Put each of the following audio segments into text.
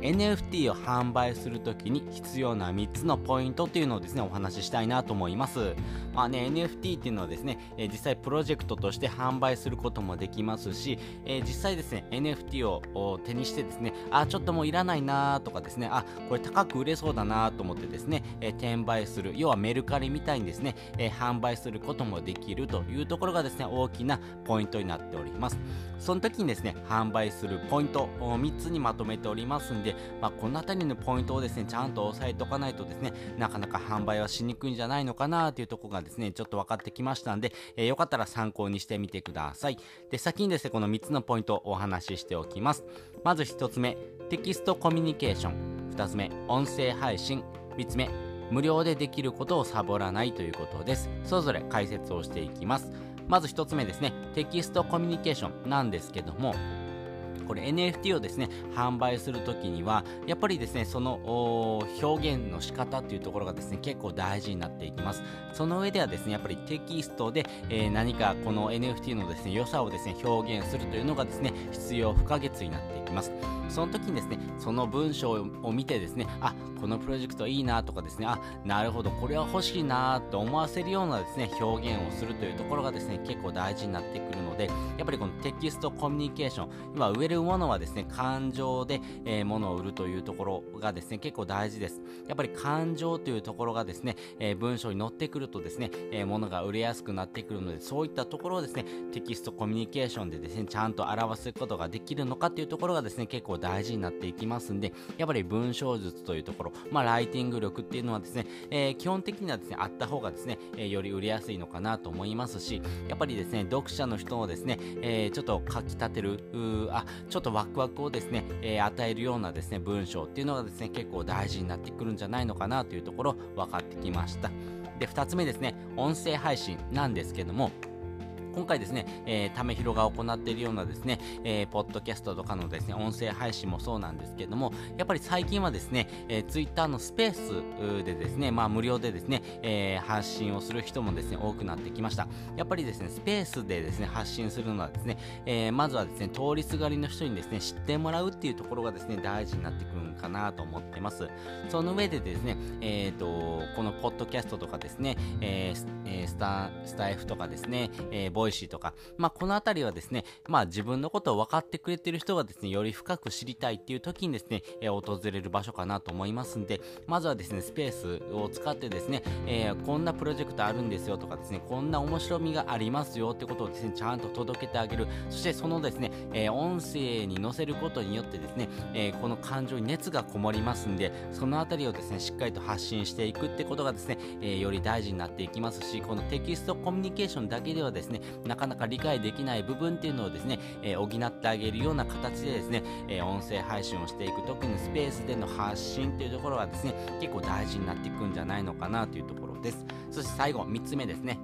NFT を販売するときに必要な3つのポイントっていうのをですね、お話ししたいなと思います。まあね、NFT っていうのはですね、えー、実際プロジェクトとして販売することもできますし、えー、実際ですね、NFT を手にしてですね、あ、ちょっともういらないなとかですね、あ、これ高く売れそうだなと思ってですね、えー、転売する、要はメルカリみたいにですね、え販売することもできるというところがですね、大きなポイントになっております。その時にですね、販売するポイントを3つにまとめておりますんで、でまあ、この辺りのポイントをですね、ちゃんと押さえておかないとですね、なかなか販売はしにくいんじゃないのかなというところがですね、ちょっと分かってきましたんで、えー、よかったら参考にしてみてください。で、先にですね、この3つのポイントをお話ししておきます。まず1つ目、テキストコミュニケーション。2つ目、音声配信。3つ目、無料でできることをサボらないということです。それぞれ解説をしていきます。まず1つ目ですね、テキストコミュニケーションなんですけども、これ NFT をですね、販売するときには、やっぱりですね、その表現の仕方っていうところがですね、結構大事になっていきます。その上ではですね、やっぱりテキストで、えー、何かこの NFT のですね、良さをですね、表現するというのがですね、必要不可欠になっていきます。その時にですね、その文章を見てですね、あ、このプロジェクトいいなとかですね、あ、なるほど、これは欲しいなと思わせるようなですね、表現をするというところがですね、結構大事になってくるので、やっぱりこのテキストコミュニケーション、今、売れるものはですね、感情で、えー、物を売るというところがですね、結構大事です。やっぱり感情というところがですね、えー、文章に載ってくるとですね、えー、物が売れやすくなってくるので、そういったところをですね、テキストコミュニケーションでですね、ちゃんと表すことができるのかというところがですね、結構大事になっていきますんで、やっぱり文章術というところ、まあ、ライティング力っていうのはですね、え基本的にはですね、あった方がですね、えより売れやすいのかなと思いますし、やっぱりですね、読者の人をですね、えちょっと書き立てる、あ、ちょっとワクワクをですね、え与えるようなですね、文章っていうのがですね、結構大事になってくるんじゃないのかなというところ分かってきました。で、2つ目ですね、音声配信なんですけども、今回ですね、えー、ためひろが行っているようなですね、えー、ポッドキャストとかのですね、音声配信もそうなんですけれども、やっぱり最近はですね、えー、ツイッターのスペースでですね、まあ無料でですね、えー、発信をする人もですね、多くなってきました。やっぱりですね、スペースでですね、発信するのはですね、えー、まずはですね、通りすがりの人にですね、知ってもらうっていうところがですね、大事になってくるんかなと思ってます。その上でですね、えっ、ー、と、このポッドキャストとかですね、えー、スタスタエフとかですね、えー、 Voicy とか、まあ、このあたりはですね、まあ、自分のことを分かってくれてる人がですね、より深く知りたいっていう時にですね、え、訪れる場所かなと思いますんで、まずはですね、スペースを使ってですね、えー、こんなプロジェクトあるんですよとかですね、こんな面白みがありますよってことをですね、ちゃんと届けてあげる。そしてそのですね、えー、音声に載せることによってですね、えー、この感情に熱がこもりますんで、そのあたりをですね、しっかりと発信していくってことがですね、え、より大事になっていきますし、このテキストコミュニケーションだけではですね、なかなか理解できない部分っていうのをですね、え、補ってあげるような形でですね、え、音声配信をしていく、特にスペースでの発信っていうところはですね、結構大事になっていくんじゃないのかなというところです。そして最後、3つ目ですね。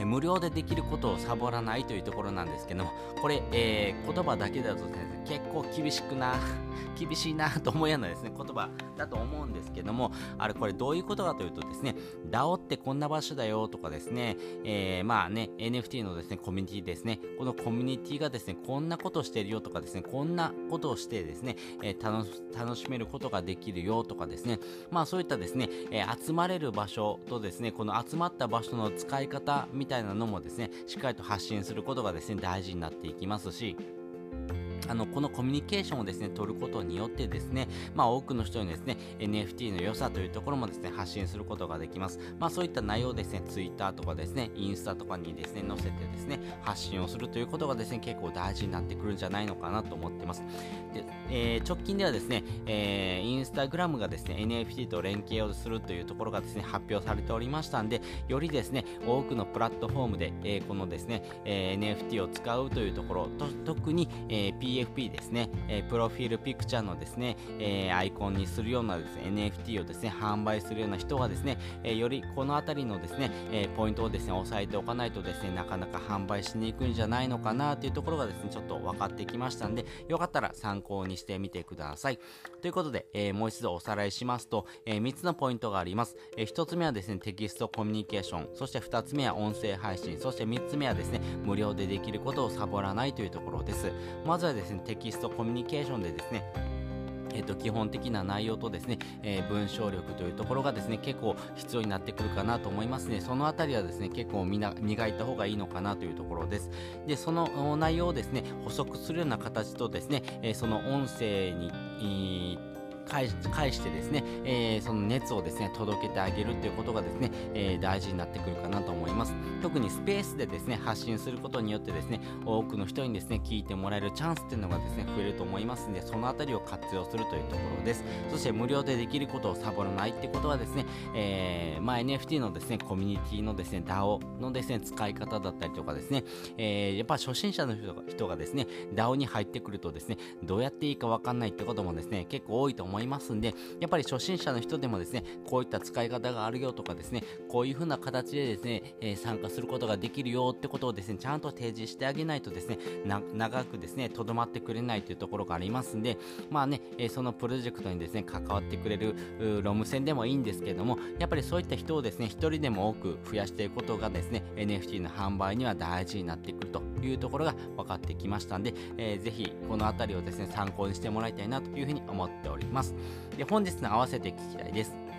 え無料でできることをサボらないというところなんですけども、これ、えー、言葉だけだと、結構厳しくな、厳しいなと思うようなですね、言葉だと思うんですけども、あれこれどういうことかというとですね、DAO ってこんな場所だよとかですね、えー、まあね、NFT のですね、コミュニティですね、このコミュニティがですね、こんなことしてるよとかですね、こんなことをしてですね、えー、楽しめることができるよとかですね、まあそういったですね、え、集まれる場所とですね、この集まった場所の使い方みたいなのもですね、しっかりと発信することがですね、大事になっていきますし、あのこのコミュニケーションをですね取ることによってですね、まあ、多くの人にですね NFT の良さというところもですね発信することができます。まあ、そういった内容をですね Twitter とかですねインスタとかにですね載せてですね発信をするということがですね結構大事になってくるんじゃないのかなと思ってます。でえー、直近ではですね、えー、インスタグラムがですね NFT と連携をするというところがですね発表されておりましたんでよりですね多くのプラットフォームで、えー、このですね、えー、NFT を使うというところと特に、えー、PFP ですね、えプロフィールピクチャーのですね、えアイコンにするようなですね NFT をですね販売するような人はですね、えよりこの辺りのですね、えポイントをですね押さえておかないとですねなかなか販売しにくいんじゃないのかなというところがですねちょっと分かってきましたんでよかったら参考にしてみてください。ということで、えもう一度おさらいしますと、え3つのポイントがあります、え1つ目はですねテキストコミュニケーション。そして2つ目は音声配信。そして3つ目はですね無料でできることをサボらないというところです。まずはですねテキストコミュニケーションでですねえー、と基本的な内容とですね、えー、文章力というところがですね結構必要になってくるかなと思いますね。そのあたりはですね結構みな磨いた方がいいのかなというところです。でその内容をですね補足するような形とですね、えー、その音声に、返してですね、えー、その熱をですね届けてあげるということがですね、えー、大事になってくるかなと思います。特にスペースでですね発信することによってですね多くの人にですね聞いてもらえるチャンスっていうのがですね増えると思いますんでそのあたりを活用するというところです。そして無料でできることをサボらないってことはですね、えー、まあ、NFT のですねコミュニティのですね DAO のですね使い方だったりとかですね、えやっぱ初心者の人が人がですね DAO に入ってくるとですねどうやっていいかわかんないってこともですね結構多いと思います。いますんでやっぱり初心者の人でもですねこういった使い方があるよとかですねこういう風な形でですね、え参加することができるよってことをですね、ちゃんと提示してあげないとですね、長くですね、とどまってくれないというところがありますんで、まあね、えそのプロジェクトにですね、関わってくれるロム線でもいいんですけども、やっぱりそういった人をですね、一人でも多く増やしていくことがですね、NFT の販売には大事になってくるというところが分かってきましたんで、えー、ぜひこの辺りをですね、参考にしてもらいたいなというふうに思っております。で、本日の合わせて聞きたいです。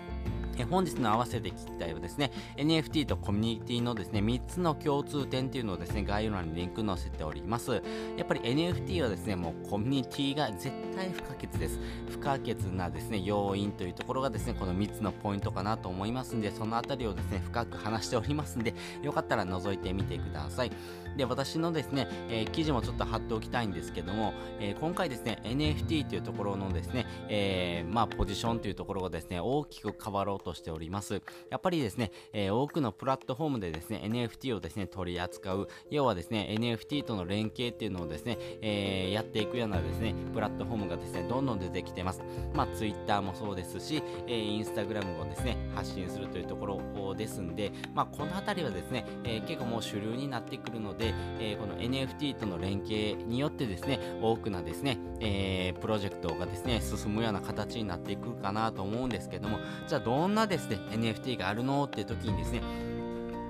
え本日の合わせて聞きたいはですね、NFT とコミュニティのですね、3つの共通点っていうのをですね、概要欄にリンク載せております。やっぱり NFT はですね、もうコミュニティが絶対不可欠です。不可欠なですね、要因というところがですね、この3つのポイントかなと思いますんで、そのあたりをですね、深く話しておりますんで、よかったら覗いてみてください。で、私のですね、えー、記事もちょっと貼っておきたいんですけども、えー、今回ですね、NFT というところのですね、えー、まあ、ポジションというところがですね、大きく変わろうとしております。やっぱりですね、え多くのプラットフォームでですね、NFT をですね、取り扱う、要はですね、NFT との連携っていうのをですね、えやっていくようなですね、プラットフォームがですね、どんどん出てきてます。まあ、Twitter もそうですし、えー、Instagram もですね、発信するというところですんで、まあ、この辺りはですね、え結構もう主流になってくるので、で、えー、この NFT との連携によってですね、多くなですね、えー、プロジェクトがですね、進むような形になっていくかなと思うんですけども、じゃあどんなですね、NFT があるのっていう時にですね、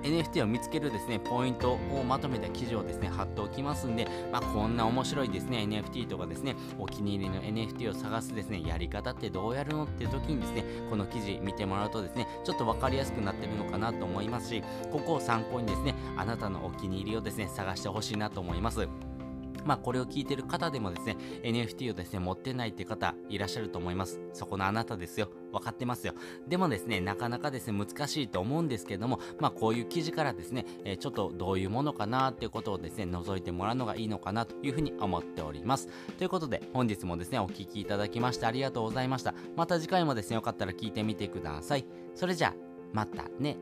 NFT を見つけるですね、ポイントをまとめた記事をですね、貼っておきますんで、まあ、こんな面白いですね、NFT とかですね、お気に入りの NFT を探すですね、やり方ってどうやるのっていう時にですね、この記事見てもらうとですね、ちょっと分かりやすくなってるのかなと思いますし、ここを参考にですね、あなたのお気に入りをですね、探してほしいなと思います。まあ、これを聞いてる方でもですね、NFT をですね、持ってないって方いらっしゃると思います。そこのあなたですよ。分かってますよ。でもですね、なかなかですね、難しいと思うんですけども、まあ、こういう記事からですね、えー、ちょっとどういうものかなっていうことをですね、覗いてもらうのがいいのかなというふうに思っております。ということで、本日もですね、お聴きいただきましてありがとうございました。また次回もですね、よかったら聞いてみてください。それじゃあ、またね。